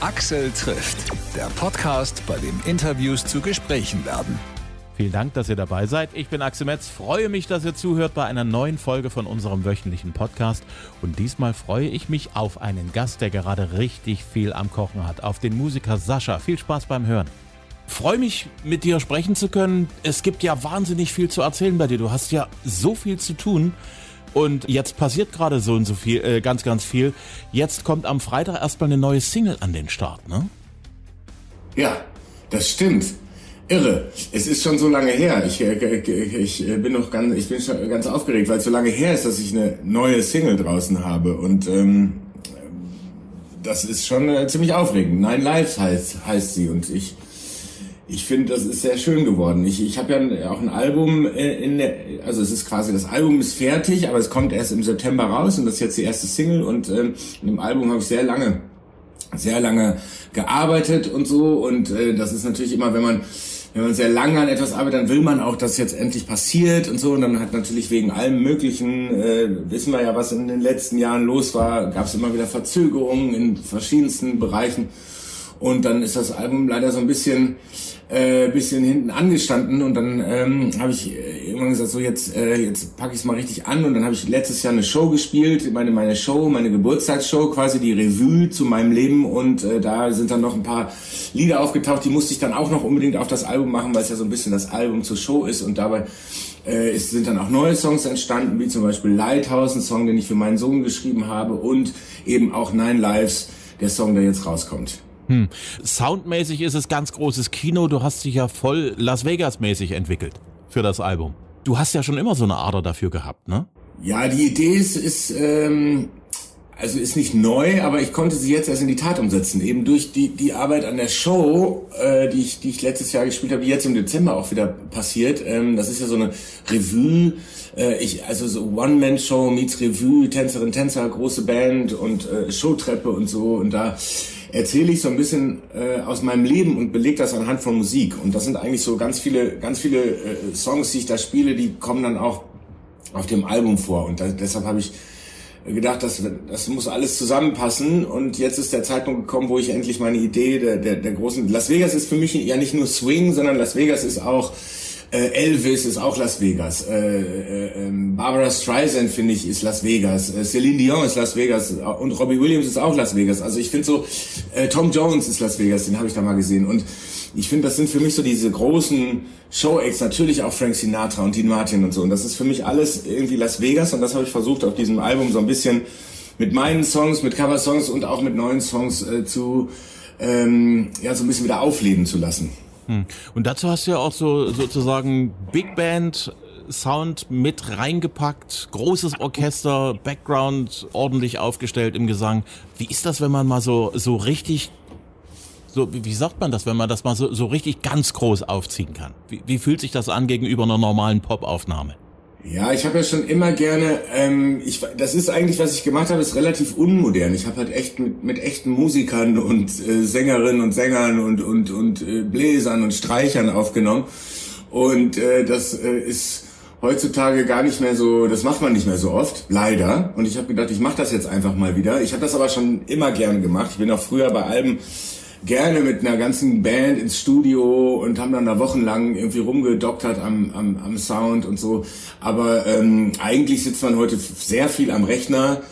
Axel trifft, der Podcast, bei dem Interviews zu Gesprächen werden. Vielen Dank, dass ihr dabei seid. Ich bin Axel Metz, freue mich, dass ihr zuhört bei einer neuen Folge von unserem wöchentlichen Podcast. Und diesmal freue ich mich auf einen Gast, der gerade richtig viel am Kochen hat, auf den Musiker Sascha. Viel Spaß beim Hören. Freue mich, mit dir sprechen zu können. Es gibt ja wahnsinnig viel zu erzählen bei dir. Du hast ja so viel zu tun. Und jetzt passiert gerade so und so viel, äh, ganz, ganz viel. Jetzt kommt am Freitag erstmal eine neue Single an den Start, ne? Ja, das stimmt. Irre. Es ist schon so lange her. Ich, äh, ich äh, bin noch ganz, ich bin schon ganz aufgeregt, weil es so lange her ist, dass ich eine neue Single draußen habe. Und ähm, das ist schon äh, ziemlich aufregend. Nine Lives heißt, heißt sie. Und ich ich finde, das ist sehr schön geworden. Ich, ich habe ja auch ein Album äh, in der, also es ist quasi, das Album ist fertig, aber es kommt erst im September raus und das ist jetzt die erste Single und ähm, in dem Album habe ich sehr lange, sehr lange gearbeitet und so und äh, das ist natürlich immer, wenn man wenn man sehr lange an etwas arbeitet, dann will man auch, dass jetzt endlich passiert und so. Und dann hat natürlich wegen allem Möglichen, äh, wissen wir ja, was in den letzten Jahren los war, gab es immer wieder Verzögerungen in verschiedensten Bereichen. Und dann ist das Album leider so ein bisschen äh, bisschen hinten angestanden und dann ähm, habe ich äh, irgendwann gesagt, so jetzt äh, jetzt packe ich es mal richtig an und dann habe ich letztes Jahr eine Show gespielt, meine meine Show, meine Geburtstagsshow, quasi die Revue zu meinem Leben und äh, da sind dann noch ein paar Lieder aufgetaucht, die musste ich dann auch noch unbedingt auf das Album machen, weil es ja so ein bisschen das Album zur Show ist und dabei äh, es sind dann auch neue Songs entstanden, wie zum Beispiel Lighthouse, ein Song, den ich für meinen Sohn geschrieben habe und eben auch Nine Lives, der Song, der jetzt rauskommt. Hm. Soundmäßig ist es ganz großes Kino. Du hast dich ja voll Las Vegas-mäßig entwickelt für das Album. Du hast ja schon immer so eine Ader dafür gehabt, ne? Ja, die Idee ist, ist ähm, also ist nicht neu, aber ich konnte sie jetzt erst in die Tat umsetzen. Eben durch die, die Arbeit an der Show, äh, die, ich, die ich letztes Jahr gespielt habe, die jetzt im Dezember auch wieder passiert. Ähm, das ist ja so eine Revue, äh, ich, also so One-Man-Show meets Revue, Tänzerin, Tänzer, große Band und äh, Showtreppe und so. Und da erzähle ich so ein bisschen äh, aus meinem Leben und belege das anhand von Musik. Und das sind eigentlich so ganz viele, ganz viele äh, Songs, die ich da spiele, die kommen dann auch auf dem Album vor. Und da, deshalb habe ich gedacht, das, das muss alles zusammenpassen. Und jetzt ist der Zeitpunkt gekommen, wo ich endlich meine Idee der, der, der großen... Las Vegas ist für mich ja nicht nur Swing, sondern Las Vegas ist auch äh, Elvis ist auch Las Vegas. Äh, äh, ähm, Barbara Streisand, finde ich, ist Las Vegas. Äh, Celine Dion ist Las Vegas. Und Robbie Williams ist auch Las Vegas. Also ich finde so, äh, Tom Jones ist Las Vegas, den habe ich da mal gesehen. Und ich finde, das sind für mich so diese großen Show-Acts, natürlich auch Frank Sinatra und Dean Martin und so. Und das ist für mich alles irgendwie Las Vegas. Und das habe ich versucht auf diesem Album so ein bisschen mit meinen Songs, mit Cover-Songs und auch mit neuen Songs äh, zu, ähm, ja, so ein bisschen wieder aufleben zu lassen. Hm. Und dazu hast du ja auch so sozusagen Big Band Sound mit reingepackt, großes Orchester, Background ordentlich aufgestellt im Gesang. Wie ist das, wenn man mal so so richtig so wie sagt man das, wenn man das mal so, so richtig ganz groß aufziehen kann? Wie, wie fühlt sich das an gegenüber einer normalen Popaufnahme? Ja, ich habe ja schon immer gerne, ähm, ich, das ist eigentlich, was ich gemacht habe, ist relativ unmodern. Ich habe halt echt mit, mit echten Musikern und äh, Sängerinnen und Sängern und, und, und äh, Bläsern und Streichern aufgenommen. Und äh, das äh, ist heutzutage gar nicht mehr so, das macht man nicht mehr so oft, leider. Und ich habe gedacht, ich mache das jetzt einfach mal wieder. Ich habe das aber schon immer gerne gemacht. Ich bin auch früher bei Alben gerne mit einer ganzen Band ins Studio und haben dann da wochenlang irgendwie rumgedoktert am, am, am Sound und so. Aber ähm, eigentlich sitzt man heute sehr viel am Rechner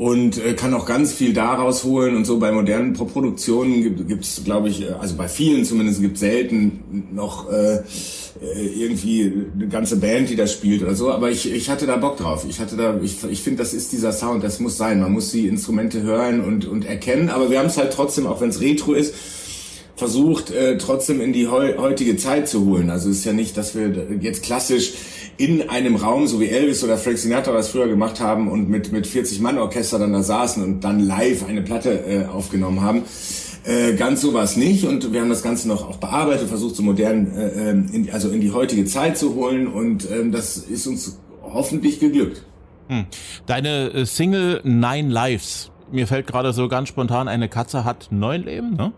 und äh, kann auch ganz viel daraus holen und so bei modernen Produktionen gibt es, glaube ich, äh, also bei vielen zumindest gibt selten noch äh, äh, irgendwie eine ganze Band, die das spielt oder so. Aber ich, ich hatte da Bock drauf. Ich hatte da, ich, ich finde, das ist dieser Sound, das muss sein. Man muss die Instrumente hören und und erkennen. Aber wir haben es halt trotzdem, auch wenn es Retro ist versucht, äh, trotzdem in die heu heutige Zeit zu holen. Also es ist ja nicht, dass wir jetzt klassisch in einem Raum, so wie Elvis oder Frank Sinatra das früher gemacht haben und mit, mit 40 Mann Orchester dann da saßen und dann live eine Platte äh, aufgenommen haben. Äh, ganz sowas nicht und wir haben das Ganze noch auch bearbeitet, versucht so modern, äh, ähm, in, also in die heutige Zeit zu holen und ähm, das ist uns hoffentlich geglückt. Hm. Deine äh, Single Nine Lives, mir fällt gerade so ganz spontan, eine Katze hat neun Leben, ne?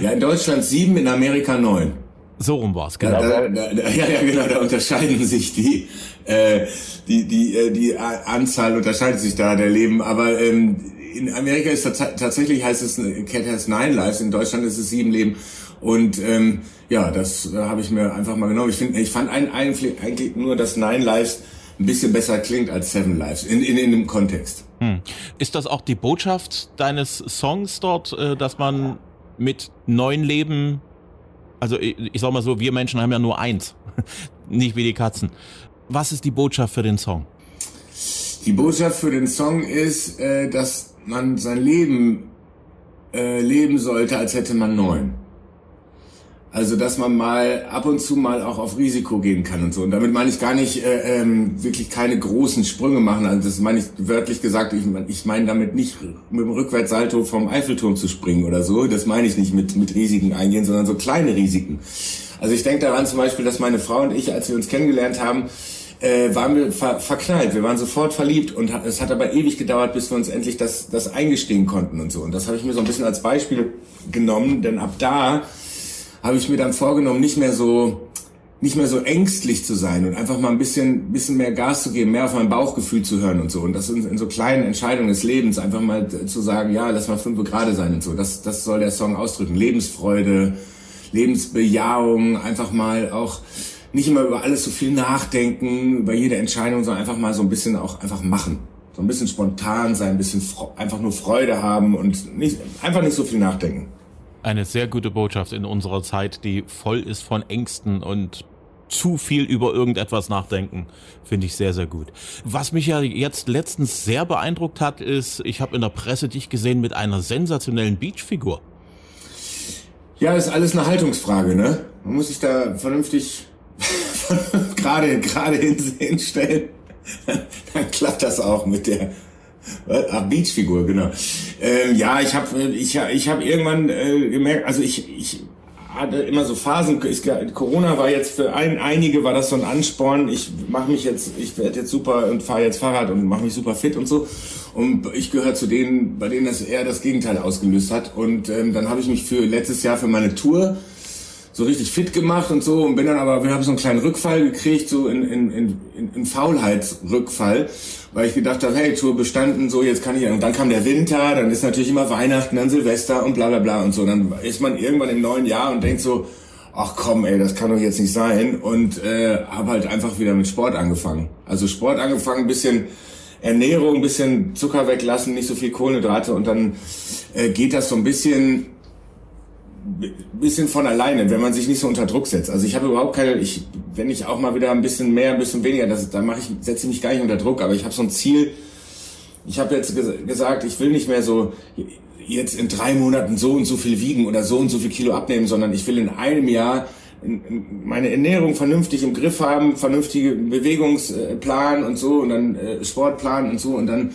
ja, in Deutschland sieben, in Amerika neun. So rum war's, genau. Da, da, da, ja, ja, genau, da unterscheiden sich die, äh, die, die, äh, die Anzahl unterscheidet sich da der Leben, aber ähm, in Amerika ist tatsächlich heißt es Cat has nine lives, in Deutschland ist es sieben Leben. Und ähm, ja, das äh, habe ich mir einfach mal genommen. Ich finde, ich fand ein, ein, eigentlich nur, dass Nine Lives ein bisschen besser klingt als Seven Lives in, in, in dem Kontext. Hm. Ist das auch die Botschaft deines Songs dort, äh, dass man mit neun Leben, also ich, ich sag mal so, wir Menschen haben ja nur eins, nicht wie die Katzen. Was ist die Botschaft für den Song? Die Botschaft für den Song ist, äh, dass man sein Leben äh, leben sollte, als hätte man neun. Also dass man mal ab und zu mal auch auf Risiko gehen kann und so. Und damit meine ich gar nicht äh, ähm, wirklich keine großen Sprünge machen. Also das meine ich wörtlich gesagt. Ich, ich meine damit nicht mit dem Rückwärtssalto vom Eiffelturm zu springen oder so. Das meine ich nicht mit mit Risiken eingehen, sondern so kleine Risiken. Also ich denke daran zum Beispiel, dass meine Frau und ich, als wir uns kennengelernt haben, äh, waren wir ver verknallt. Wir waren sofort verliebt und es hat aber ewig gedauert, bis wir uns endlich das das eingestehen konnten und so. Und das habe ich mir so ein bisschen als Beispiel genommen, denn ab da habe ich mir dann vorgenommen, nicht mehr so nicht mehr so ängstlich zu sein und einfach mal ein bisschen, bisschen mehr Gas zu geben, mehr auf mein Bauchgefühl zu hören und so. Und das in, in so kleinen Entscheidungen des Lebens einfach mal zu sagen, ja, lass mal fünf gerade sein und so. Das, das soll der Song ausdrücken. Lebensfreude, Lebensbejahung, einfach mal auch nicht immer über alles so viel nachdenken, über jede Entscheidung, sondern einfach mal so ein bisschen auch einfach machen. So ein bisschen spontan sein, ein bisschen einfach nur Freude haben und nicht, einfach nicht so viel nachdenken eine sehr gute Botschaft in unserer Zeit, die voll ist von Ängsten und zu viel über irgendetwas nachdenken, finde ich sehr, sehr gut. Was mich ja jetzt letztens sehr beeindruckt hat, ist, ich habe in der Presse dich gesehen mit einer sensationellen Beachfigur. Ja, ist alles eine Haltungsfrage, ne? Man muss sich da vernünftig gerade gerade hinstellen. Dann klappt das auch mit der Ach, Beachfigur, genau. Ähm, ja, ich habe ich, ich hab irgendwann äh, gemerkt, also ich, ich hatte immer so Phasen, ich, Corona war jetzt für ein, einige war das so ein Ansporn, ich mache mich jetzt, ich werde jetzt super und fahre jetzt Fahrrad und mache mich super fit und so. Und ich gehöre zu denen, bei denen das eher das Gegenteil ausgelöst hat. Und ähm, dann habe ich mich für letztes Jahr für meine Tour so richtig fit gemacht und so und bin dann aber, wir haben so einen kleinen Rückfall gekriegt, so in, in, in, in Faulheitsrückfall, weil ich gedacht habe, hey, Tour bestanden, so jetzt kann ich, und dann kam der Winter, dann ist natürlich immer Weihnachten, dann Silvester und bla bla bla und so, dann ist man irgendwann im neuen Jahr und denkt so, ach komm, ey, das kann doch jetzt nicht sein und äh, habe halt einfach wieder mit Sport angefangen. Also Sport angefangen, bisschen Ernährung, bisschen Zucker weglassen, nicht so viel Kohlenhydrate und dann äh, geht das so ein bisschen bisschen von alleine, wenn man sich nicht so unter Druck setzt. Also ich habe überhaupt keine, ich, wenn ich auch mal wieder ein bisschen mehr, ein bisschen weniger, das, da mache ich, setze ich mich gar nicht unter Druck, aber ich habe so ein Ziel. Ich habe jetzt ges gesagt, ich will nicht mehr so jetzt in drei Monaten so und so viel wiegen oder so und so viel Kilo abnehmen, sondern ich will in einem Jahr meine Ernährung vernünftig im Griff haben, vernünftige Bewegungsplan und so und dann äh, Sportplan und so und dann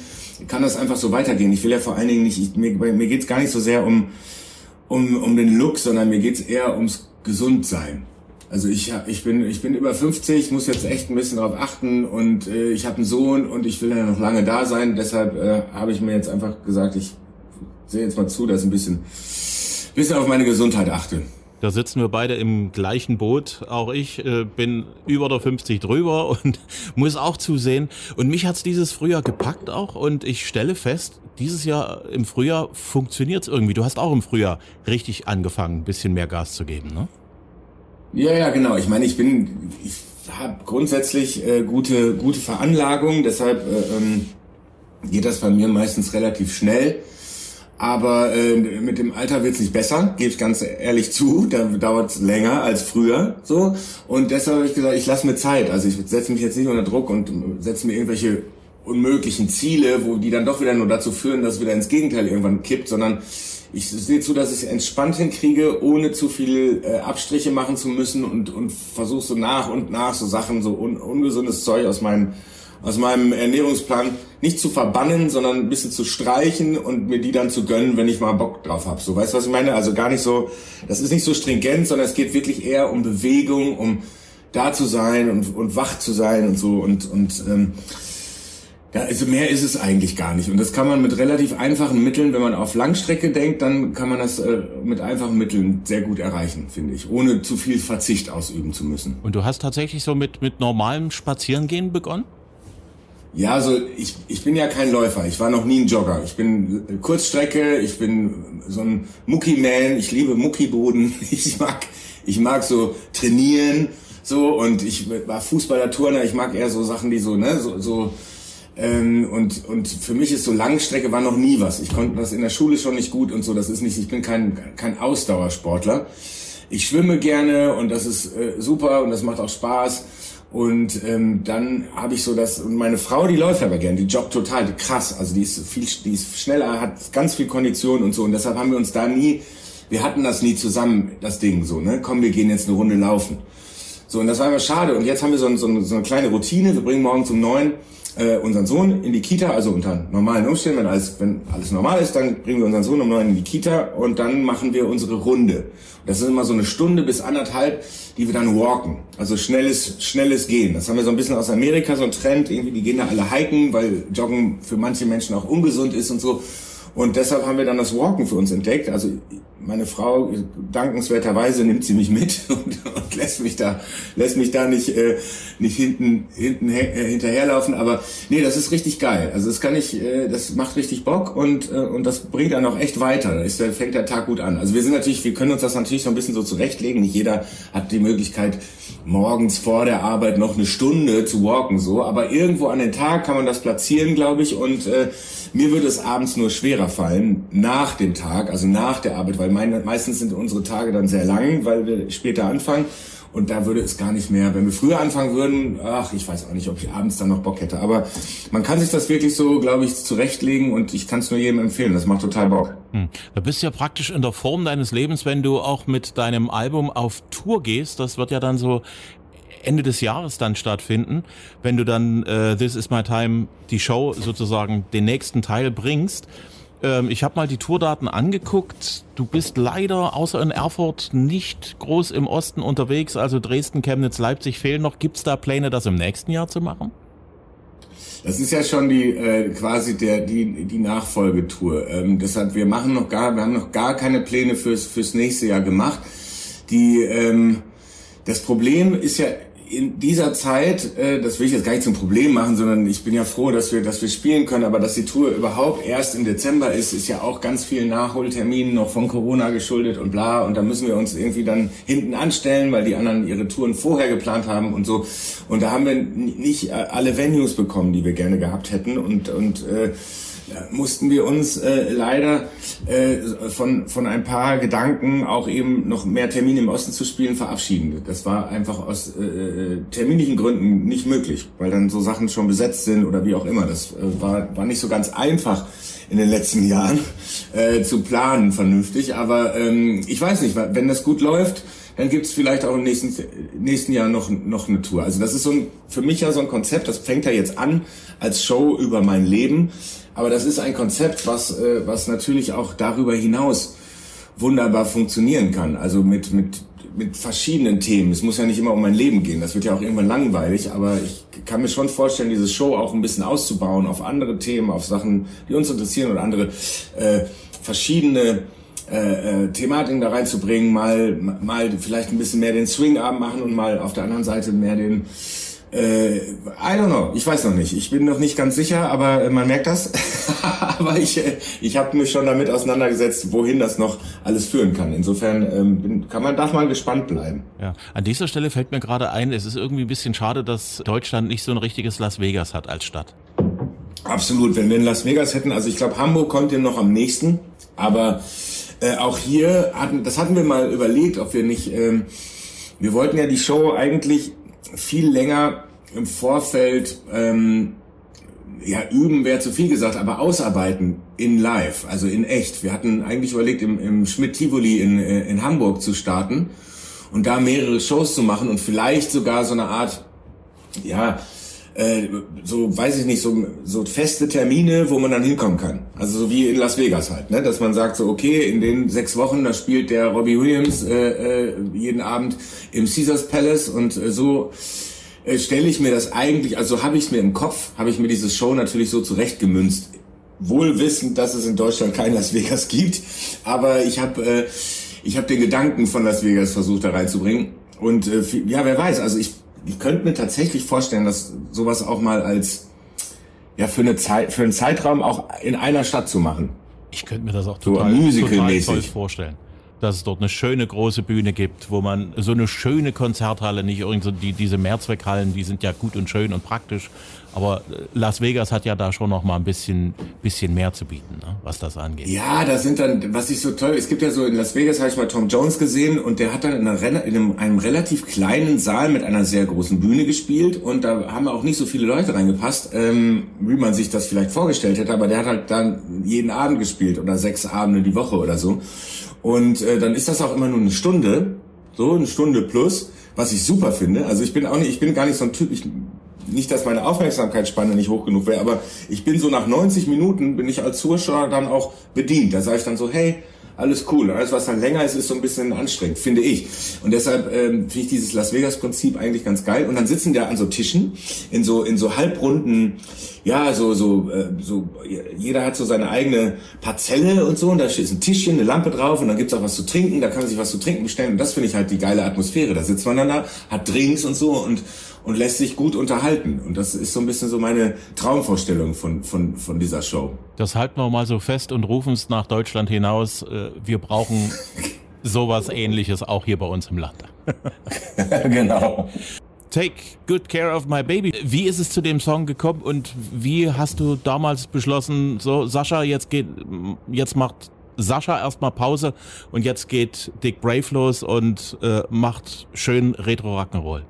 kann das einfach so weitergehen. Ich will ja vor allen Dingen nicht, ich, mir, mir geht es gar nicht so sehr um um, um den Look, sondern mir geht's eher ums Gesundsein. Also ich, ich, bin, ich bin über 50, muss jetzt echt ein bisschen darauf achten und äh, ich habe einen Sohn und ich will ja noch lange da sein. Deshalb äh, habe ich mir jetzt einfach gesagt, ich sehe jetzt mal zu, dass ich ein bisschen, bisschen auf meine Gesundheit achte. Da sitzen wir beide im gleichen Boot. Auch ich äh, bin über der 50 drüber und muss auch zusehen. Und mich hat's dieses Frühjahr gepackt auch und ich stelle fest, dieses Jahr im Frühjahr funktioniert's irgendwie. Du hast auch im Frühjahr richtig angefangen, ein bisschen mehr Gas zu geben, ne? Ja, ja, genau. Ich meine, ich bin, ich habe grundsätzlich äh, gute, gute Veranlagung, deshalb äh, ähm, geht das bei mir meistens relativ schnell. Aber äh, mit dem Alter wird's nicht besser, gebe ich ganz ehrlich zu. Da dauert's länger als früher. so Und deshalb habe ich gesagt, ich lasse mir Zeit. Also ich setze mich jetzt nicht unter Druck und setze mir irgendwelche unmöglichen Ziele, wo die dann doch wieder nur dazu führen, dass es wieder ins Gegenteil irgendwann kippt, sondern ich sehe zu, dass ich es entspannt hinkriege, ohne zu viel äh, Abstriche machen zu müssen und, und versuche so nach und nach so Sachen, so un, ungesundes Zeug aus meinem aus meinem Ernährungsplan nicht zu verbannen, sondern ein bisschen zu streichen und mir die dann zu gönnen, wenn ich mal Bock drauf habe. So, weißt du, was ich meine? Also gar nicht so, das ist nicht so stringent, sondern es geht wirklich eher um Bewegung, um da zu sein und, und wach zu sein und so und und ähm, ja, also mehr ist es eigentlich gar nicht. Und das kann man mit relativ einfachen Mitteln, wenn man auf Langstrecke denkt, dann kann man das äh, mit einfachen Mitteln sehr gut erreichen, finde ich, ohne zu viel Verzicht ausüben zu müssen. Und du hast tatsächlich so mit, mit normalem Spazierengehen begonnen? Ja, also ich, ich bin ja kein Läufer. Ich war noch nie ein Jogger. Ich bin Kurzstrecke, ich bin so ein Mucki-Man. Ich liebe Muckiboden. Ich mag, ich mag so trainieren, so und ich war Fußballer, Turner. Ich mag eher so Sachen, die so, ne, so, so ähm, und und für mich ist so Langstrecke war noch nie was. Ich konnte das in der Schule schon nicht gut und so. Das ist nicht. Ich bin kein kein Ausdauersportler. Ich schwimme gerne und das ist äh, super und das macht auch Spaß. Und ähm, dann habe ich so das, und meine Frau, die läuft aber gern, die joggt total krass. Also die ist viel, die ist schneller, hat ganz viel Kondition und so. Und deshalb haben wir uns da nie, wir hatten das nie zusammen, das Ding so, ne? Komm, wir gehen jetzt eine Runde laufen. So, und das war immer schade. Und jetzt haben wir so, so, so eine kleine Routine. Wir bringen morgen zum neun äh, unseren Sohn in die Kita, also unter normalen Umständen, wenn alles, wenn alles normal ist, dann bringen wir unseren Sohn um neun in die Kita und dann machen wir unsere Runde. Das ist immer so eine Stunde bis anderthalb, die wir dann walken. Also schnelles, schnelles Gehen. Das haben wir so ein bisschen aus Amerika, so ein Trend. Irgendwie, die gehen da alle hiken, weil Joggen für manche Menschen auch ungesund ist und so. Und deshalb haben wir dann das Walken für uns entdeckt. Also meine Frau, dankenswerterweise nimmt sie mich mit und, und lässt mich da, lässt mich da nicht, äh, nicht hinten, hinten äh, hinterherlaufen. Aber nee, das ist richtig geil. Also das kann ich, äh, das macht richtig Bock und, äh, und das bringt dann auch echt weiter. Da ist, fängt der Tag gut an. Also wir sind natürlich, wir können uns das natürlich so ein bisschen so zurechtlegen. Nicht jeder hat die Möglichkeit, morgens vor der Arbeit noch eine Stunde zu walken, so. Aber irgendwo an den Tag kann man das platzieren, glaube ich. Und äh, mir würde es abends nur schwerer fallen, nach dem Tag, also nach der Arbeit, weil meine, meistens sind unsere Tage dann sehr lang, weil wir später anfangen. Und da würde es gar nicht mehr, wenn wir früher anfangen würden, ach, ich weiß auch nicht, ob ich abends dann noch Bock hätte. Aber man kann sich das wirklich so, glaube ich, zurechtlegen und ich kann es nur jedem empfehlen. Das macht total Bock. Hm. Da bist du ja praktisch in der Form deines Lebens, wenn du auch mit deinem Album auf Tour gehst. Das wird ja dann so Ende des Jahres dann stattfinden, wenn du dann äh, This Is My Time, die Show sozusagen den nächsten Teil bringst. Ähm, ich habe mal die Tourdaten angeguckt. Du bist leider außer in Erfurt nicht groß im Osten unterwegs, also Dresden, Chemnitz, Leipzig fehlen noch. Gibt es da Pläne, das im nächsten Jahr zu machen? Das ist ja schon die äh, quasi der die die Nachfolgetour. Ähm, deshalb wir machen noch gar wir haben noch gar keine Pläne fürs fürs nächste Jahr gemacht. Die ähm, das Problem ist ja in dieser Zeit, äh, das will ich jetzt gar nicht zum Problem machen, sondern ich bin ja froh, dass wir, dass wir spielen können, aber dass die Tour überhaupt erst im Dezember ist, ist ja auch ganz vielen Nachholterminen noch von Corona geschuldet und bla. Und da müssen wir uns irgendwie dann hinten anstellen, weil die anderen ihre Touren vorher geplant haben und so. Und da haben wir nicht alle Venues bekommen, die wir gerne gehabt hätten. Und, und äh, mussten wir uns äh, leider äh, von, von ein paar Gedanken, auch eben noch mehr Termine im Osten zu spielen, verabschieden. Das war einfach aus äh, äh, terminlichen Gründen nicht möglich, weil dann so Sachen schon besetzt sind oder wie auch immer. Das äh, war, war nicht so ganz einfach in den letzten Jahren äh, zu planen vernünftig. Aber ähm, ich weiß nicht, wenn das gut läuft, dann gibt's vielleicht auch im nächsten, nächsten Jahr noch, noch eine Tour. Also das ist so ein, für mich ja so ein Konzept, das fängt ja jetzt an als Show über mein Leben. Aber das ist ein Konzept, was, äh, was natürlich auch darüber hinaus wunderbar funktionieren kann. Also mit, mit, mit verschiedenen Themen. Es muss ja nicht immer um mein Leben gehen. Das wird ja auch irgendwann langweilig. Aber ich kann mir schon vorstellen, diese Show auch ein bisschen auszubauen auf andere Themen, auf Sachen, die uns interessieren oder andere äh, verschiedene äh, äh, Thematiken da reinzubringen. Mal, mal vielleicht ein bisschen mehr den Swing-Abend machen und mal auf der anderen Seite mehr den äh, I don't know, ich weiß noch nicht. Ich bin noch nicht ganz sicher, aber man merkt das. aber ich, äh, ich habe mich schon damit auseinandergesetzt, wohin das noch alles führen kann. Insofern ähm, kann man, darf man gespannt bleiben. Ja, an dieser Stelle fällt mir gerade ein, es ist irgendwie ein bisschen schade, dass Deutschland nicht so ein richtiges Las Vegas hat als Stadt. Absolut, wenn wir in Las Vegas hätten, also ich glaube, Hamburg kommt dem noch am nächsten, aber äh, auch hier hatten, das hatten wir mal überlegt, ob wir nicht, ähm, wir wollten ja die Show eigentlich viel länger im Vorfeld ähm, ja, üben wäre zu viel gesagt, aber ausarbeiten in live, also in echt. Wir hatten eigentlich überlegt, im, im Schmidt-Tivoli in, in Hamburg zu starten und da mehrere Shows zu machen und vielleicht sogar so eine Art, ja, äh, so weiß ich nicht, so, so feste Termine, wo man dann hinkommen kann. Also so wie in Las Vegas halt, ne? dass man sagt so, okay, in den sechs Wochen, da spielt der Robbie Williams äh, äh, jeden Abend im Caesars Palace und äh, so äh, stelle ich mir das eigentlich, also habe ich es mir im Kopf, habe ich mir diese Show natürlich so zurechtgemünzt. Wohl wissend, dass es in Deutschland kein Las Vegas gibt, aber ich habe äh, ich habe den Gedanken von Las Vegas versucht da reinzubringen und äh, ja, wer weiß, also ich ich könnte mir tatsächlich vorstellen, dass sowas auch mal als ja für eine Zeit, für einen Zeitraum auch in einer Stadt zu machen. Ich könnte mir das auch total, so total toll vorstellen dass es dort eine schöne große Bühne gibt, wo man so eine schöne Konzerthalle, nicht irgend so die, diese Mehrzweckhallen, die sind ja gut und schön und praktisch, aber äh, Las Vegas hat ja da schon noch mal ein bisschen, bisschen mehr zu bieten, ne, was das angeht. Ja, da sind dann, was ich so toll, es gibt ja so in Las Vegas habe ich mal Tom Jones gesehen und der hat dann in, einer, in einem, einem relativ kleinen Saal mit einer sehr großen Bühne gespielt und da haben auch nicht so viele Leute reingepasst, ähm, wie man sich das vielleicht vorgestellt hätte, aber der hat halt dann jeden Abend gespielt oder sechs Abende die Woche oder so. Und äh, dann ist das auch immer nur eine Stunde, so eine Stunde plus, was ich super finde. Also ich bin auch nicht, ich bin gar nicht so ein Typ, ich, nicht, dass meine Aufmerksamkeitsspanne nicht hoch genug wäre, aber ich bin so nach 90 Minuten bin ich als Zuschauer dann auch bedient. Da sage ich dann so, hey, alles cool. Alles, was dann länger ist, ist so ein bisschen anstrengend, finde ich. Und deshalb ähm, finde ich dieses Las Vegas-Prinzip eigentlich ganz geil. Und dann sitzen da an so Tischen in so in so halbrunden, ja, so so äh, so. Jeder hat so seine eigene Parzelle und so. Und da ist ein Tischchen, eine Lampe drauf und dann gibt's auch was zu trinken. Da kann man sich was zu trinken bestellen. Und das finde ich halt die geile Atmosphäre. Da sitzt man dann da, hat Drinks und so und und lässt sich gut unterhalten. Und das ist so ein bisschen so meine Traumvorstellung von, von, von dieser Show. Das halten wir mal so fest und rufen es nach Deutschland hinaus. Äh, wir brauchen sowas ähnliches auch hier bei uns im Land. genau. Take good care of my baby. Wie ist es zu dem Song gekommen und wie hast du damals beschlossen, so Sascha, jetzt geht, jetzt macht Sascha erstmal Pause und jetzt geht Dick Brave los und äh, macht schön Retro Rock'n'Roll?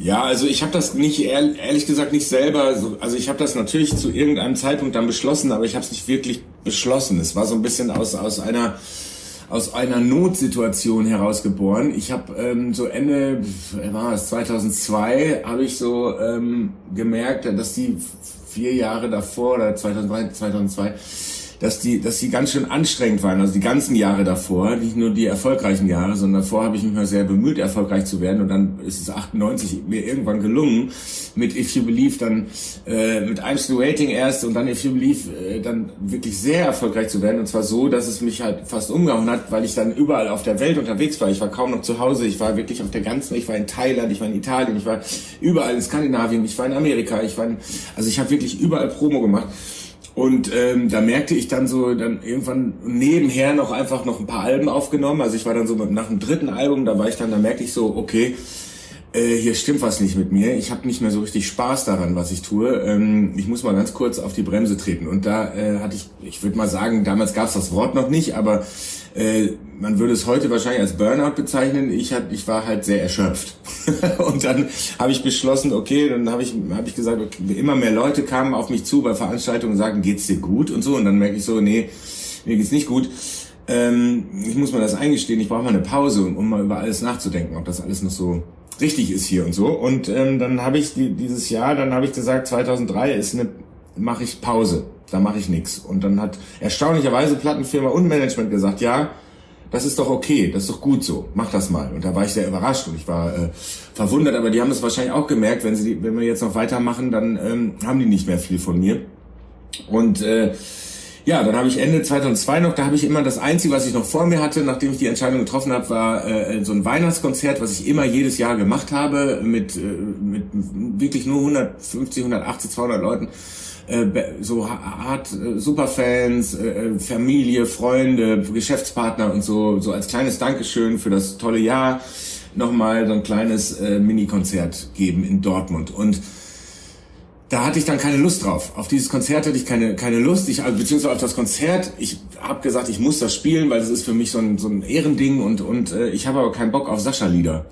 Ja, also ich habe das nicht ehrlich gesagt nicht selber. Also ich habe das natürlich zu irgendeinem Zeitpunkt dann beschlossen, aber ich habe es nicht wirklich beschlossen. Es war so ein bisschen aus aus einer aus einer Notsituation herausgeboren. Ich habe ähm, so Ende war es 2002 habe ich so ähm, gemerkt, dass die vier Jahre davor oder 2003 2002 dass die, dass die ganz schön anstrengend waren, also die ganzen Jahre davor, nicht nur die erfolgreichen Jahre, sondern davor habe ich mich mal sehr bemüht, erfolgreich zu werden. Und dann ist es 98 mir irgendwann gelungen, mit If You Believe dann, äh, mit I'm Still Waiting erst und dann If You Believe äh, dann wirklich sehr erfolgreich zu werden. Und zwar so, dass es mich halt fast umgehauen hat, weil ich dann überall auf der Welt unterwegs war. Ich war kaum noch zu Hause, ich war wirklich auf der ganzen, ich war in Thailand, ich war in Italien, ich war überall in Skandinavien, ich war in Amerika, ich war in, also ich habe wirklich überall Promo gemacht und ähm, da merkte ich dann so, dann irgendwann nebenher noch einfach noch ein paar Alben aufgenommen. Also ich war dann so mit, nach dem dritten Album, da war ich dann, da merkte ich so, okay, äh, hier stimmt was nicht mit mir. Ich habe nicht mehr so richtig Spaß daran, was ich tue. Ähm, ich muss mal ganz kurz auf die Bremse treten. Und da äh, hatte ich, ich würde mal sagen, damals gab es das Wort noch nicht, aber äh, man würde es heute wahrscheinlich als Burnout bezeichnen. Ich, hat, ich war halt sehr erschöpft. und dann habe ich beschlossen, okay, dann habe ich, hab ich gesagt, okay, immer mehr Leute kamen auf mich zu bei Veranstaltungen und sagten, geht's dir gut und so. Und dann merke ich so, nee, mir geht's nicht gut. Ähm, ich muss mir das eingestehen, ich brauche mal eine Pause, um, um mal über alles nachzudenken, ob das alles noch so richtig ist hier und so. Und ähm, dann habe ich die, dieses Jahr, dann habe ich gesagt, 2003 ist eine, mache ich Pause, da mache ich nichts. Und dann hat erstaunlicherweise Plattenfirma und Management gesagt, ja, das ist doch okay, das ist doch gut so, mach das mal. Und da war ich sehr überrascht und ich war äh, verwundert, aber die haben es wahrscheinlich auch gemerkt, wenn sie, wenn wir jetzt noch weitermachen, dann ähm, haben die nicht mehr viel von mir. Und äh, ja, dann habe ich Ende 2002 noch, da habe ich immer das Einzige, was ich noch vor mir hatte, nachdem ich die Entscheidung getroffen habe, war äh, so ein Weihnachtskonzert, was ich immer jedes Jahr gemacht habe, mit, äh, mit wirklich nur 150, 180, 200 Leuten. Äh, so hart äh, Superfans, äh, Familie, Freunde, Geschäftspartner und so, so als kleines Dankeschön für das tolle Jahr nochmal so ein kleines Mini-Konzert geben in Dortmund. Und da hatte ich dann keine Lust drauf. Auf dieses Konzert hatte ich keine, keine Lust. Ich, also, beziehungsweise auf das Konzert. Ich habe gesagt, ich muss das spielen, weil das ist für mich so ein, so ein Ehrending und, und ich habe aber keinen Bock auf Sascha-Lieder.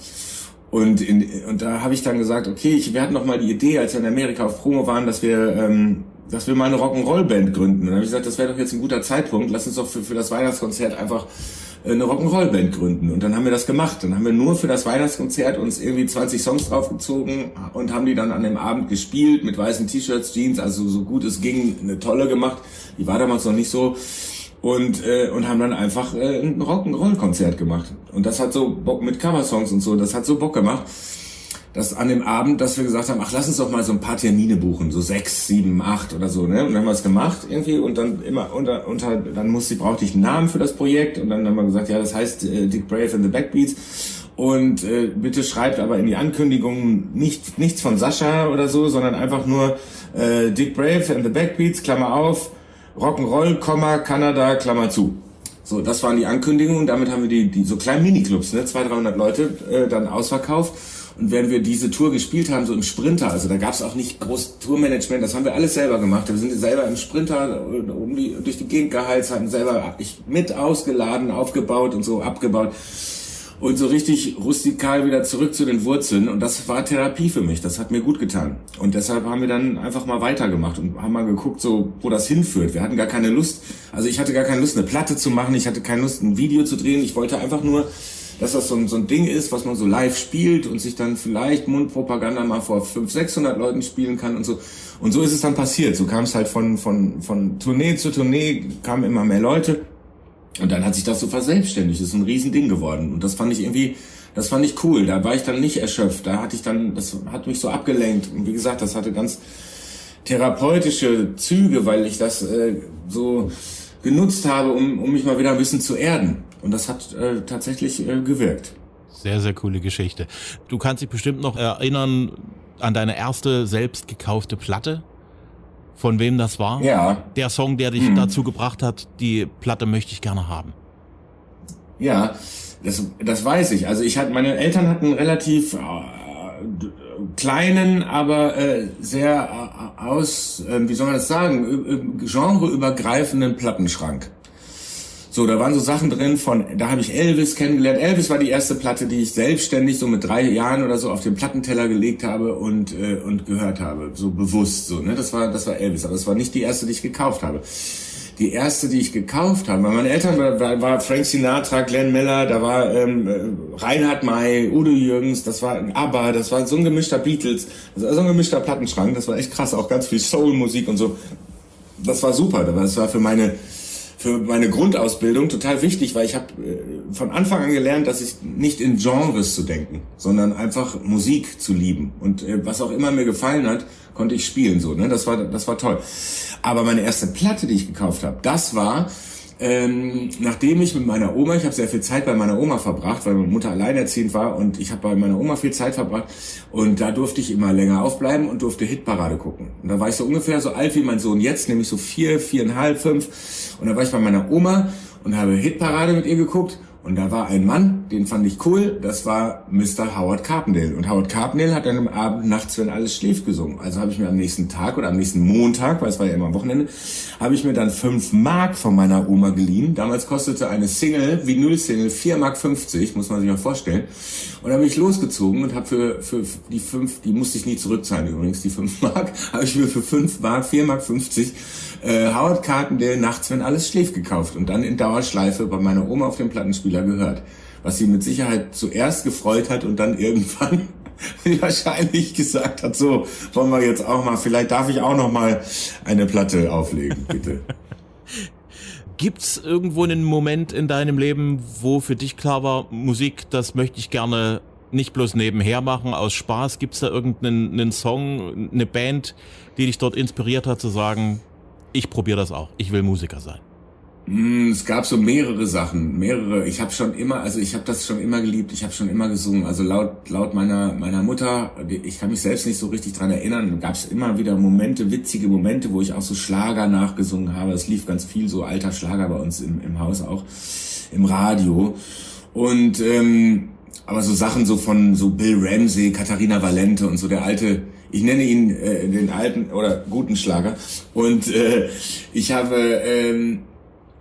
Und, in, und da habe ich dann gesagt, okay, ich, wir hatten noch mal die Idee, als wir in Amerika auf Promo waren, dass wir, ähm, dass wir mal eine Rock'n'Roll-Band gründen. Und dann habe ich gesagt, das wäre doch jetzt ein guter Zeitpunkt. Lass uns doch für, für das Weihnachtskonzert einfach eine Rock'n'Roll-Band gründen. Und dann haben wir das gemacht. Dann haben wir nur für das Weihnachtskonzert uns irgendwie 20 Songs draufgezogen und haben die dann an dem Abend gespielt mit weißen T-Shirts, Jeans, also so gut es ging, eine tolle gemacht. Die war damals noch nicht so. Und, äh, und haben dann einfach äh, ein Rock'n'Roll-Konzert gemacht. Und das hat so Bock mit Coversongs und so, das hat so Bock gemacht dass an dem Abend, dass wir gesagt haben, ach, lass uns doch mal so ein paar Termine buchen, so sechs, sieben, acht oder so, ne? Und dann haben wir es gemacht irgendwie und dann immer unter, unter dann musste, brauchte ich einen Namen für das Projekt und dann haben wir gesagt, ja, das heißt äh, Dick Brave and the Backbeats Und äh, bitte schreibt aber in die Ankündigung nicht, nichts von Sascha oder so, sondern einfach nur äh, Dick Brave and the Backbeats, Klammer auf, Rock'n'Roll, Komma, Kanada, Klammer zu. So, das waren die Ankündigungen. Damit haben wir die, die so kleinen Miniclubs, ne, 200, 300 Leute, äh, dann ausverkauft. Und während wir diese Tour gespielt haben, so im Sprinter, also da gab es auch nicht groß Tourmanagement, das haben wir alles selber gemacht. Wir sind selber im Sprinter um die, durch die Gegend geheizt, haben selber ich mit ausgeladen, aufgebaut und so abgebaut und so richtig rustikal wieder zurück zu den Wurzeln. Und das war Therapie für mich. Das hat mir gut getan. Und deshalb haben wir dann einfach mal weitergemacht und haben mal geguckt, so, wo das hinführt. Wir hatten gar keine Lust, also ich hatte gar keine Lust, eine Platte zu machen. Ich hatte keine Lust, ein Video zu drehen. Ich wollte einfach nur, dass das so ein, so ein Ding ist, was man so live spielt und sich dann vielleicht Mundpropaganda mal vor 500, 600 Leuten spielen kann und so. Und so ist es dann passiert. So kam es halt von, von, von Tournee zu Tournee, kamen immer mehr Leute. Und dann hat sich das so verselbstständigt. Das ist ein Riesending geworden. Und das fand ich irgendwie, das fand ich cool. Da war ich dann nicht erschöpft. Da hatte ich dann, das hat mich so abgelenkt. Und wie gesagt, das hatte ganz therapeutische Züge, weil ich das äh, so genutzt habe, um, um mich mal wieder ein bisschen zu erden. Und das hat äh, tatsächlich äh, gewirkt. Sehr, sehr coole Geschichte. Du kannst dich bestimmt noch erinnern an deine erste selbst gekaufte Platte? Von wem das war? Ja. Der Song, der dich hm. dazu gebracht hat, die Platte möchte ich gerne haben. Ja, das, das weiß ich. Also ich hatte, meine Eltern hatten relativ äh, kleinen, aber äh, sehr äh, aus, äh, wie soll man das sagen, genreübergreifenden Plattenschrank. So, da waren so Sachen drin von, da habe ich Elvis kennengelernt. Elvis war die erste Platte, die ich selbstständig so mit drei Jahren oder so auf den Plattenteller gelegt habe und äh, und gehört habe, so bewusst so. Ne, das war das war Elvis, aber das war nicht die erste, die ich gekauft habe. Die erste, die ich gekauft habe, meine Eltern war, war Frank Sinatra, Glenn Miller, da war ähm, äh, Reinhard May, Udo Jürgens, das war ABBA, das war so ein gemischter Beatles, war so ein gemischter Plattenschrank, das war echt krass, auch ganz viel Soul-Musik und so. Das war super, das war für meine für meine Grundausbildung total wichtig, weil ich habe äh, von Anfang an gelernt, dass ich nicht in Genres zu denken, sondern einfach Musik zu lieben und äh, was auch immer mir gefallen hat, konnte ich spielen so, ne? Das war das war toll. Aber meine erste Platte, die ich gekauft habe, das war ähm, nachdem ich mit meiner Oma, ich habe sehr viel Zeit bei meiner Oma verbracht, weil meine Mutter alleinerziehend war und ich habe bei meiner Oma viel Zeit verbracht und da durfte ich immer länger aufbleiben und durfte Hitparade gucken. Und da war ich so ungefähr so alt wie mein Sohn jetzt, nämlich so vier, viereinhalb, fünf. Und da war ich bei meiner Oma und habe Hitparade mit ihr geguckt und da war ein Mann, den fand ich cool, das war Mr. Howard Carpendale. Und Howard Carpendale hat dann am Abend nachts, wenn alles schläft, gesungen. Also habe ich mir am nächsten Tag oder am nächsten Montag, weil es war ja immer am Wochenende, habe ich mir dann fünf Mark von meiner Oma geliehen. Damals kostete eine Single, Vinyl-Single, vier Mark, 50, muss man sich mal vorstellen. Und dann bin ich losgezogen und habe für, für die fünf, die musste ich nie zurückzahlen übrigens, die fünf Mark, habe ich mir für fünf Mark, vier Mark 50 äh, Howard Carpendale nachts, wenn alles schläft, gekauft und dann in Dauerschleife bei meiner Oma auf dem Plattenspieler gehört. Was sie mit Sicherheit zuerst gefreut hat und dann irgendwann wahrscheinlich gesagt hat, so, wollen wir jetzt auch mal, vielleicht darf ich auch noch mal eine Platte auflegen, bitte. Gibt's irgendwo einen Moment in deinem Leben, wo für dich klar war, Musik, das möchte ich gerne nicht bloß nebenher machen, aus Spaß? Gibt's da irgendeinen Song, eine Band, die dich dort inspiriert hat zu sagen, ich probiere das auch. Ich will Musiker sein. Mm, es gab so mehrere Sachen, mehrere. Ich habe schon immer, also ich habe das schon immer geliebt. Ich habe schon immer gesungen. Also laut laut meiner meiner Mutter, ich kann mich selbst nicht so richtig dran erinnern. Gab es immer wieder Momente, witzige Momente, wo ich auch so Schlager nachgesungen habe. Es lief ganz viel so alter Schlager bei uns im, im Haus auch im Radio. Und ähm, aber so Sachen so von so Bill Ramsey, Katharina Valente und so der alte ich nenne ihn äh, den alten oder guten Schlager. Und äh, ich habe ähm,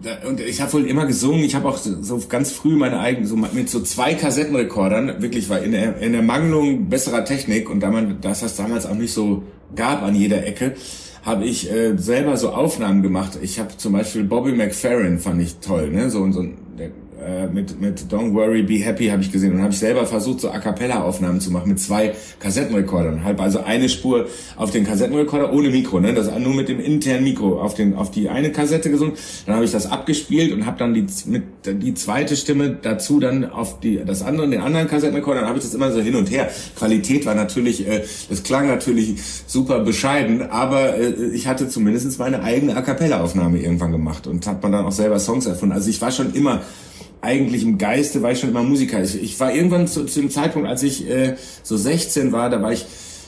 da, und ich habe wohl immer gesungen. Ich habe auch so, ganz früh meine eigenen, so mit so zwei Kassettenrekordern, wirklich war in der, in der Mangelung besserer Technik und da man das das damals auch nicht so gab an jeder Ecke, habe ich äh, selber so Aufnahmen gemacht. Ich habe zum Beispiel Bobby McFerrin fand ich toll, ne? So so der äh, mit, mit Don't Worry, Be Happy habe ich gesehen und habe ich selber versucht, so A Cappella-Aufnahmen zu machen mit zwei Kassettenrekordern. Halb also eine Spur auf den Kassettenrekorder ohne Mikro, ne? Das nur mit dem internen Mikro auf den auf die eine Kassette gesungen. Dann habe ich das abgespielt und habe dann die mit die zweite Stimme dazu dann auf die das andere den anderen Kassettenrekorder. Dann habe ich das immer so hin und her. Qualität war natürlich, äh, das klang natürlich super bescheiden, aber äh, ich hatte zumindestens meine eigene A Cappella-Aufnahme irgendwann gemacht und hat man dann auch selber Songs erfunden. Also ich war schon immer eigentlich im Geiste war ich schon immer Musiker. Ich, ich war irgendwann zu, zu dem Zeitpunkt, als ich äh, so 16 war, da war ich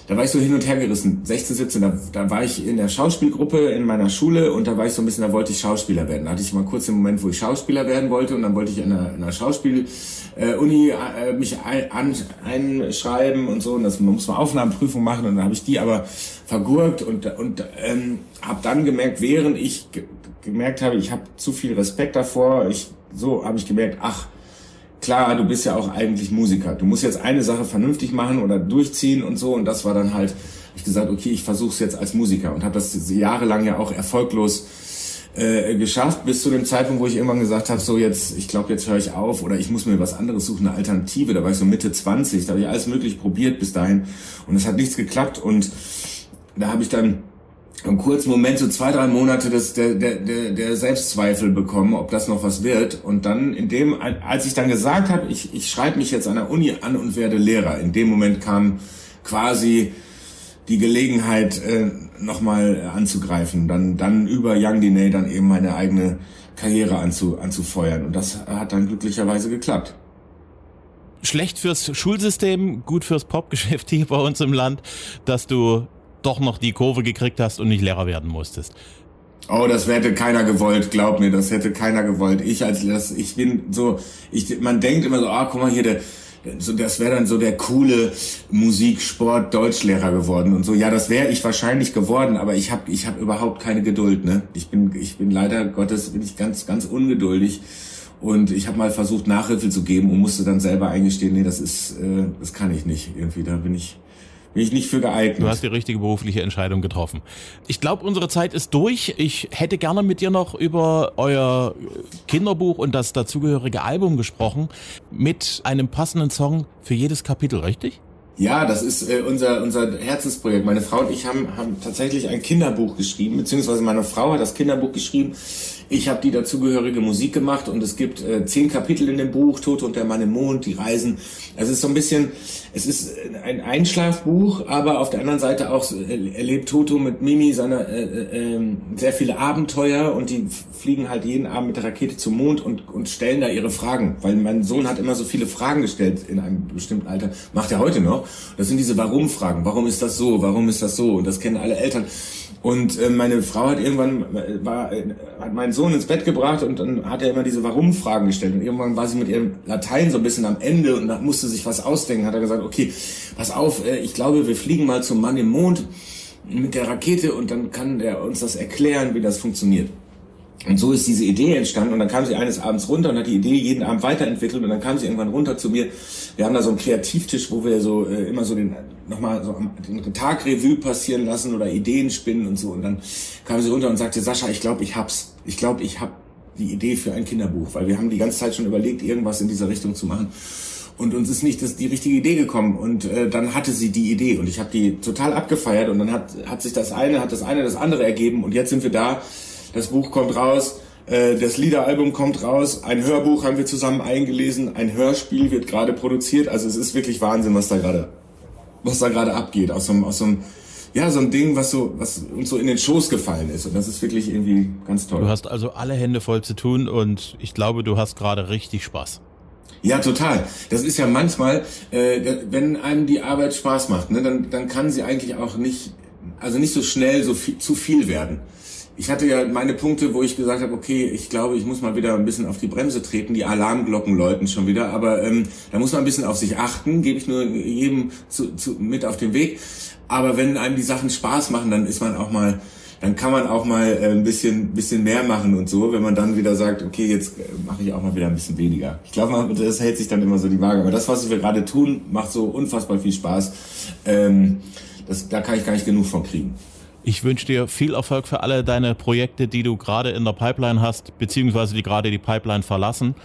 da war ich so hin und her gerissen. 16, 17, da, da war ich in der Schauspielgruppe in meiner Schule und da war ich so ein bisschen, da wollte ich Schauspieler werden. Da hatte ich mal kurz den Moment, wo ich Schauspieler werden wollte und dann wollte ich in einer, in einer Schauspiel-Uni äh, mich ein, an, einschreiben und so und das man muss man Aufnahmeprüfung machen und dann habe ich die aber vergurkt und und ähm, habe dann gemerkt, während ich gemerkt habe, ich habe zu viel Respekt davor, ich so habe ich gemerkt, ach klar, du bist ja auch eigentlich Musiker. Du musst jetzt eine Sache vernünftig machen oder durchziehen und so. Und das war dann halt, ich gesagt, okay, ich versuche es jetzt als Musiker und habe das jahrelang ja auch erfolglos äh, geschafft, bis zu dem Zeitpunkt, wo ich irgendwann gesagt habe, so jetzt, ich glaube, jetzt höre ich auf oder ich muss mir was anderes suchen, eine Alternative. Da war ich so Mitte 20, da habe ich alles möglich probiert bis dahin und es hat nichts geklappt und da habe ich dann einen kurzen Moment, so zwei, drei Monate das, der, der, der, Selbstzweifel bekommen, ob das noch was wird. Und dann in dem, als ich dann gesagt habe, ich, ich schreibe mich jetzt an der Uni an und werde Lehrer, in dem Moment kam quasi die Gelegenheit, äh, nochmal anzugreifen, dann, dann über Young Diney dann eben meine eigene Karriere anzu, anzufeuern. Und das hat dann glücklicherweise geklappt schlecht fürs Schulsystem, gut fürs Popgeschäft hier bei uns im Land, dass du doch noch die Kurve gekriegt hast und nicht Lehrer werden musstest. Oh, das hätte keiner gewollt, glaub mir, das hätte keiner gewollt. Ich als das, ich bin so, ich, man denkt immer so, ah, guck mal hier, der, so, das wäre dann so der coole Musiksport Deutschlehrer geworden und so. Ja, das wäre ich wahrscheinlich geworden, aber ich habe ich hab überhaupt keine Geduld, ne? Ich bin ich bin leider Gottes bin ich ganz ganz ungeduldig und ich habe mal versucht Nachhilfe zu geben und musste dann selber eingestehen, nee, das ist äh, das kann ich nicht irgendwie, da bin ich bin ich nicht für geeignet. Du hast die richtige berufliche Entscheidung getroffen. Ich glaube, unsere Zeit ist durch. Ich hätte gerne mit dir noch über euer Kinderbuch und das dazugehörige Album gesprochen, mit einem passenden Song für jedes Kapitel, richtig? Ja, das ist äh, unser, unser Herzensprojekt. Meine Frau und ich haben, haben tatsächlich ein Kinderbuch geschrieben, beziehungsweise meine Frau hat das Kinderbuch geschrieben. Ich habe die dazugehörige Musik gemacht und es gibt äh, zehn Kapitel in dem Buch, Tod und der Mann im Mond, die Reisen. Also es ist so ein bisschen, es ist ein Einschlafbuch, aber auf der anderen Seite auch äh, erlebt Toto mit Mimi seine äh, äh, ähm, sehr viele Abenteuer und die fliegen halt jeden Abend mit der Rakete zum Mond und, und stellen da ihre Fragen, weil mein Sohn hat immer so viele Fragen gestellt in einem bestimmten Alter, macht er heute noch. Das sind diese Warum-Fragen. Warum ist das so? Warum ist das so? Und das kennen alle Eltern. Und äh, meine Frau hat irgendwann äh, war, äh, hat meinen Sohn ins Bett gebracht und dann hat er immer diese Warum-Fragen gestellt. Und irgendwann war sie mit ihrem Latein so ein bisschen am Ende und da musste sich was ausdenken. Hat er gesagt, okay, pass auf, äh, ich glaube, wir fliegen mal zum Mann im Mond mit der Rakete und dann kann er uns das erklären, wie das funktioniert. Und so ist diese Idee entstanden und dann kam sie eines Abends runter und hat die Idee jeden Abend weiterentwickelt und dann kam sie irgendwann runter zu mir. Wir haben da so einen Kreativtisch, wo wir so äh, immer so den nochmal so den Tagrevue passieren lassen oder Ideen spinnen und so und dann kam sie runter und sagte Sascha, ich glaube, ich hab's. Ich glaube, ich hab die Idee für ein Kinderbuch, weil wir haben die ganze Zeit schon überlegt, irgendwas in dieser Richtung zu machen. Und uns ist nicht das, die richtige Idee gekommen. Und äh, dann hatte sie die Idee und ich habe die total abgefeiert und dann hat, hat sich das eine, hat das eine das andere ergeben und jetzt sind wir da das Buch kommt raus, äh, das Liederalbum kommt raus, ein Hörbuch haben wir zusammen eingelesen, ein Hörspiel wird gerade produziert. Also es ist wirklich Wahnsinn, was da gerade, was da gerade abgeht. Aus so einem, aus so einem, ja, so ein Ding, was so, was uns so in den Schoß gefallen ist. Und das ist wirklich irgendwie ganz toll. Du hast also alle Hände voll zu tun und ich glaube, du hast gerade richtig Spaß. Ja, total. Das ist ja manchmal, äh, wenn einem die Arbeit Spaß macht, ne, dann, dann kann sie eigentlich auch nicht, also nicht so schnell so viel, zu viel werden ich hatte ja meine Punkte, wo ich gesagt habe, okay, ich glaube, ich muss mal wieder ein bisschen auf die Bremse treten, die Alarmglocken läuten schon wieder, aber ähm, da muss man ein bisschen auf sich achten, gebe ich nur jedem zu, zu, mit auf den Weg. Aber wenn einem die Sachen Spaß machen, dann ist man auch mal, dann kann man auch mal äh, ein bisschen, bisschen mehr machen und so, wenn man dann wieder sagt, okay, jetzt äh, mache ich auch mal wieder ein bisschen weniger. Ich glaube, das hält sich dann immer so die Waage. Aber das, was wir gerade tun, macht so unfassbar viel Spaß. Ähm, das, da kann ich gar nicht genug von kriegen. Ich wünsche dir viel Erfolg für alle deine Projekte, die du gerade in der Pipeline hast, beziehungsweise die gerade die Pipeline verlassen.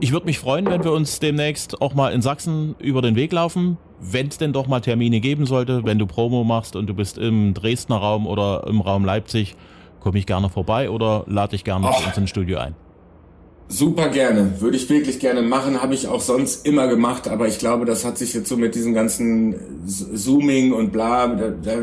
Ich würde mich freuen, wenn wir uns demnächst auch mal in Sachsen über den Weg laufen, wenn es denn doch mal Termine geben sollte, wenn du Promo machst und du bist im Dresdner Raum oder im Raum Leipzig, komme ich gerne vorbei oder lade dich gerne zu uns ins Studio ein. Super gerne, würde ich wirklich gerne machen, habe ich auch sonst immer gemacht, aber ich glaube, das hat sich jetzt so mit diesem ganzen Zooming und bla, da, da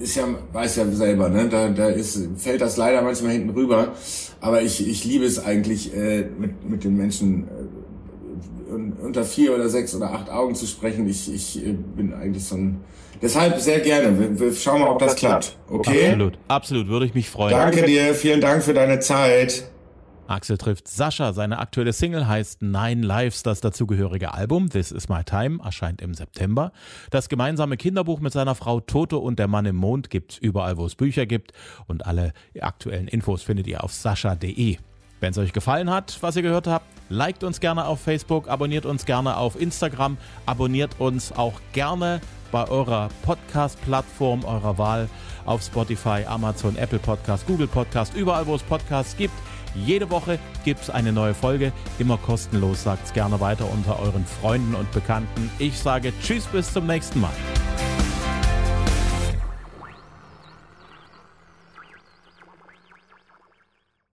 ist ja, weiß ja selber, ne? Da, da ist, fällt das leider manchmal hinten rüber. Aber ich, ich liebe es eigentlich, äh, mit, mit den Menschen äh, unter vier oder sechs oder acht Augen zu sprechen. Ich, ich äh, bin eigentlich so ein. Deshalb sehr gerne. Wir, wir schauen mal, ob das klappt. Okay? Absolut, absolut, würde ich mich freuen. Danke dir, vielen Dank für deine Zeit. Axel trifft Sascha. Seine aktuelle Single heißt Nine Lives. Das dazugehörige Album This Is My Time erscheint im September. Das gemeinsame Kinderbuch mit seiner Frau Toto und der Mann im Mond gibt's überall, wo es Bücher gibt. Und alle aktuellen Infos findet ihr auf sascha.de. Wenn es euch gefallen hat, was ihr gehört habt, liked uns gerne auf Facebook, abonniert uns gerne auf Instagram, abonniert uns auch gerne bei eurer Podcast-Plattform eurer Wahl auf Spotify, Amazon, Apple Podcast, Google Podcast, überall, wo es Podcasts gibt. Jede Woche gibt es eine neue Folge, immer kostenlos. Sagt es gerne weiter unter euren Freunden und Bekannten. Ich sage Tschüss, bis zum nächsten Mal.